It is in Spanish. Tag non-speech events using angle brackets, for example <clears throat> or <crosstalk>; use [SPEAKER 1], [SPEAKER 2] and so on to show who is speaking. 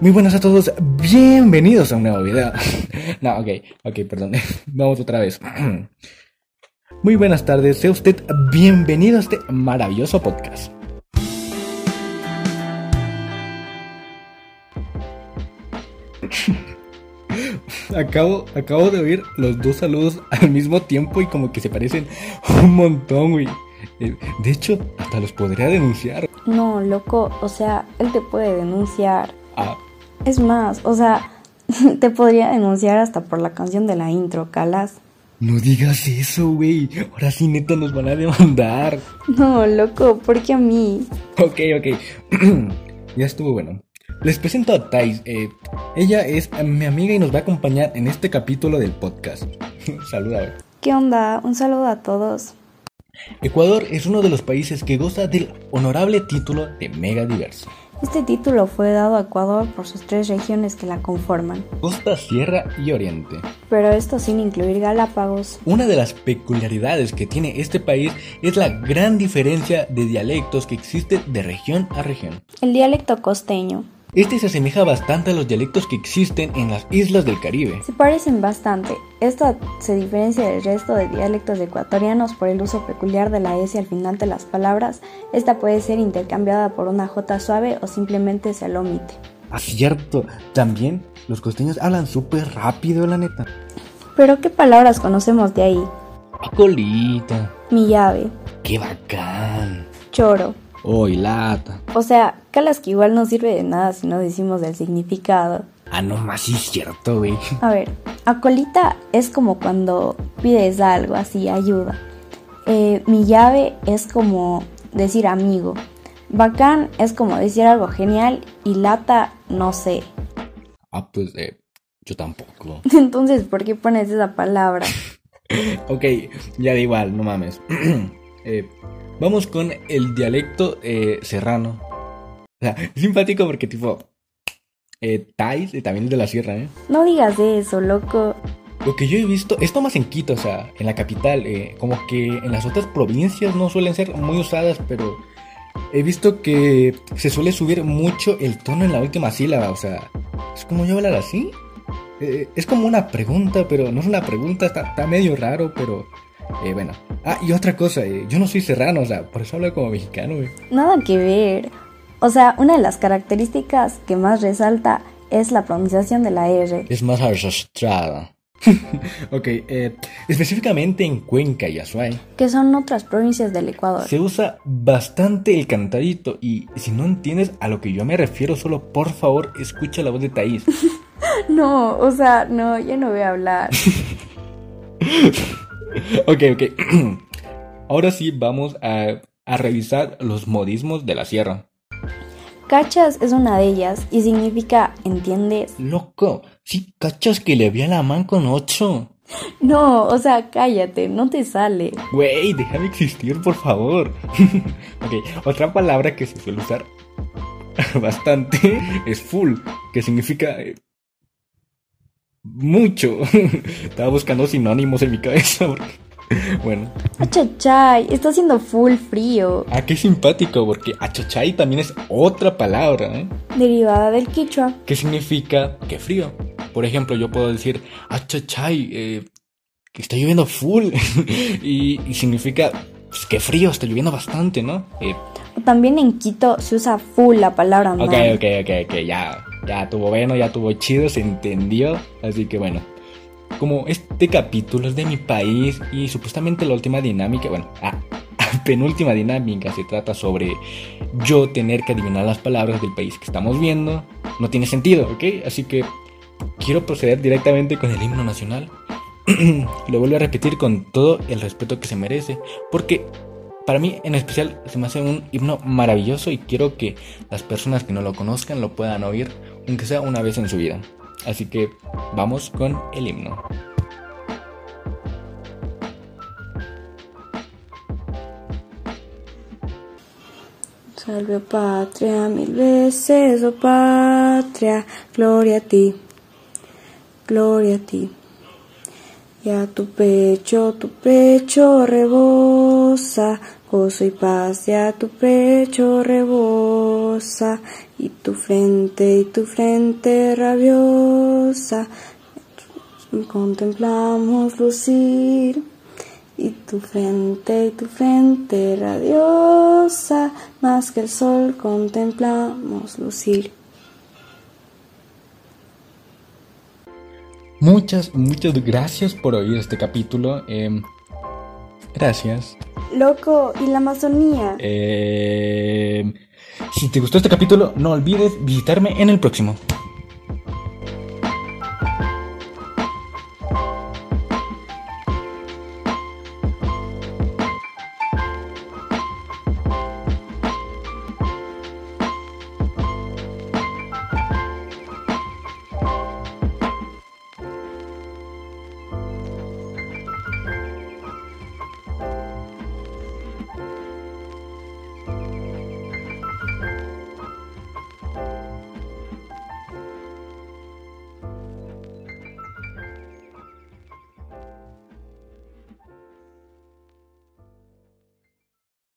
[SPEAKER 1] Muy buenas a todos, bienvenidos a un nuevo video. <laughs> no, ok, ok, perdón. <laughs> Vamos otra vez. <clears throat> Muy buenas tardes, sea usted bienvenido a este maravilloso podcast. <laughs> Acabo, acabo de oír los dos saludos al mismo tiempo y como que se parecen un montón, güey. Eh, De hecho, hasta los podría denunciar.
[SPEAKER 2] No, loco, o sea, él te puede denunciar.
[SPEAKER 1] Ah,
[SPEAKER 2] Es más, o sea, <laughs> te podría denunciar hasta por la canción de la intro, Calas.
[SPEAKER 1] no digas eso, güey. Ahora sí, neta, nos van a demandar.
[SPEAKER 2] No, loco, ¿por qué a mí?
[SPEAKER 1] Ok, ok. <clears throat> ya estuvo bueno. Les presento a Thais. eh, ella es mi amiga y nos va a acompañar en este capítulo del podcast. <laughs> Saluda.
[SPEAKER 2] ¿Qué onda? Un saludo a todos.
[SPEAKER 1] Ecuador es uno de los países que goza del honorable título de mega diverso.
[SPEAKER 2] Este título fue dado a Ecuador por sus tres regiones que la conforman,
[SPEAKER 1] Costa, Sierra y Oriente.
[SPEAKER 2] pero esto sin incluir Galápagos.
[SPEAKER 1] Una de las peculiaridades que tiene este país es la gran diferencia de dialectos que existe de región a región.
[SPEAKER 2] El dialecto costeño.
[SPEAKER 1] Este se asemeja bastante a los dialectos que existen en las islas del Caribe.
[SPEAKER 2] Se parecen bastante. Esto se diferencia del resto de dialectos ecuatorianos por el uso peculiar de la S al final de las palabras. Esta puede ser intercambiada por una J suave o simplemente se la omite.
[SPEAKER 1] Acierto, también los costeños hablan súper rápido, la neta.
[SPEAKER 2] Pero ¿qué palabras conocemos de ahí?
[SPEAKER 1] Colita,
[SPEAKER 2] Mi llave,
[SPEAKER 1] qué bacán.
[SPEAKER 2] choro.
[SPEAKER 1] Hoy lata.
[SPEAKER 2] O sea, calas que igual no sirve de nada si no decimos el significado.
[SPEAKER 1] Ah, no más, sí es cierto, güey.
[SPEAKER 2] A ver, acolita es como cuando pides algo, así, ayuda. Eh, mi llave es como decir amigo. Bacán es como decir algo genial y lata, no sé.
[SPEAKER 1] Ah, pues, eh, yo tampoco. <laughs>
[SPEAKER 2] Entonces, ¿por qué pones esa palabra? <laughs>
[SPEAKER 1] Ok, ya da igual, no mames. <clears throat> Eh, vamos con el dialecto eh, serrano. O sea, es simpático porque tipo... Eh, Thais también es de la sierra, ¿eh?
[SPEAKER 2] No digas eso, loco.
[SPEAKER 1] Lo que yo he visto, esto más en Quito, o sea, en la capital, eh, como que en las otras provincias no suelen ser muy usadas, pero he visto que se suele subir mucho el tono en la última sílaba, o sea, es como yo hablar así. Eh, es como una pregunta, pero no es una pregunta, está, está medio raro, pero eh, bueno. Ah, y otra cosa, eh, yo no soy serrano, o sea, por eso hablo como mexicano, güey.
[SPEAKER 2] Nada que ver. O sea, una de las características que más resalta es la pronunciación de la R.
[SPEAKER 1] Es más arrastrada. <laughs> ok, eh, específicamente en Cuenca y Azuay.
[SPEAKER 2] que son otras provincias del Ecuador.
[SPEAKER 1] Se usa bastante el cantadito y si no entiendes a lo que yo me refiero, solo por favor escucha la voz de Thaís. <laughs>
[SPEAKER 2] No, o sea, no, ya no voy a hablar. <laughs> <laughs>
[SPEAKER 1] ok, ok. <clears throat> Ahora sí vamos a, a revisar los modismos de la sierra.
[SPEAKER 2] Cachas es una de ellas y significa ¿entiendes?
[SPEAKER 1] Loco, sí cachas que le vi a la man con ocho. <gasps>
[SPEAKER 2] No, o sea, cállate, no te sale.
[SPEAKER 1] Güey, déjame existir, por favor. <laughs> ok, otra palabra que se suele usar <laughs> bastante es full, que significa eh, mucho. <laughs> Estaba buscando sinónimos en mi cabeza. Bueno,
[SPEAKER 2] Achachay, está haciendo full frío,
[SPEAKER 1] ah, qué simpático, porque achachay también es otra palabra, ¿eh?
[SPEAKER 2] derivada del quichua.
[SPEAKER 1] Que significa que frío. Por ejemplo, yo puedo decir achachay, eh, que está lloviendo full. <laughs> y, y significa pues, que frío, está lloviendo bastante, ¿no? Eh,
[SPEAKER 2] también en Quito se usa full la palabra
[SPEAKER 1] Ok,
[SPEAKER 2] man.
[SPEAKER 1] ok, ok, ok, ya, ya tuvo bueno, ya tuvo chido, se entendió. Así que bueno, como este capítulo es de mi país y supuestamente la última dinámica, bueno, ah, <laughs> penúltima dinámica se trata sobre yo tener que adivinar las palabras del país que estamos viendo, no tiene sentido, ¿ok? Así que quiero proceder directamente con el himno nacional. <clears throat> Lo vuelvo a repetir con todo el respeto que se merece, porque para mí en especial se me hace un himno maravilloso y quiero que las personas que no lo conozcan lo puedan oír, aunque sea una vez en su vida. Así que vamos con el himno.
[SPEAKER 2] Salve patria mil veces, oh patria, gloria a ti, gloria a ti. Y a tu pecho, tu pecho rebosa gozo y paz. Ya tu pecho rebosa y tu frente y tu frente rabiosa. Contemplamos lucir y tu frente y tu frente radiosa más que el sol contemplamos lucir
[SPEAKER 1] Muchas, muchas gracias por oír este capítulo. Em, gracias.
[SPEAKER 2] Loco, ¿y la Amazonía?
[SPEAKER 1] Em, si te gustó este capítulo, no olvides visitarme en el próximo.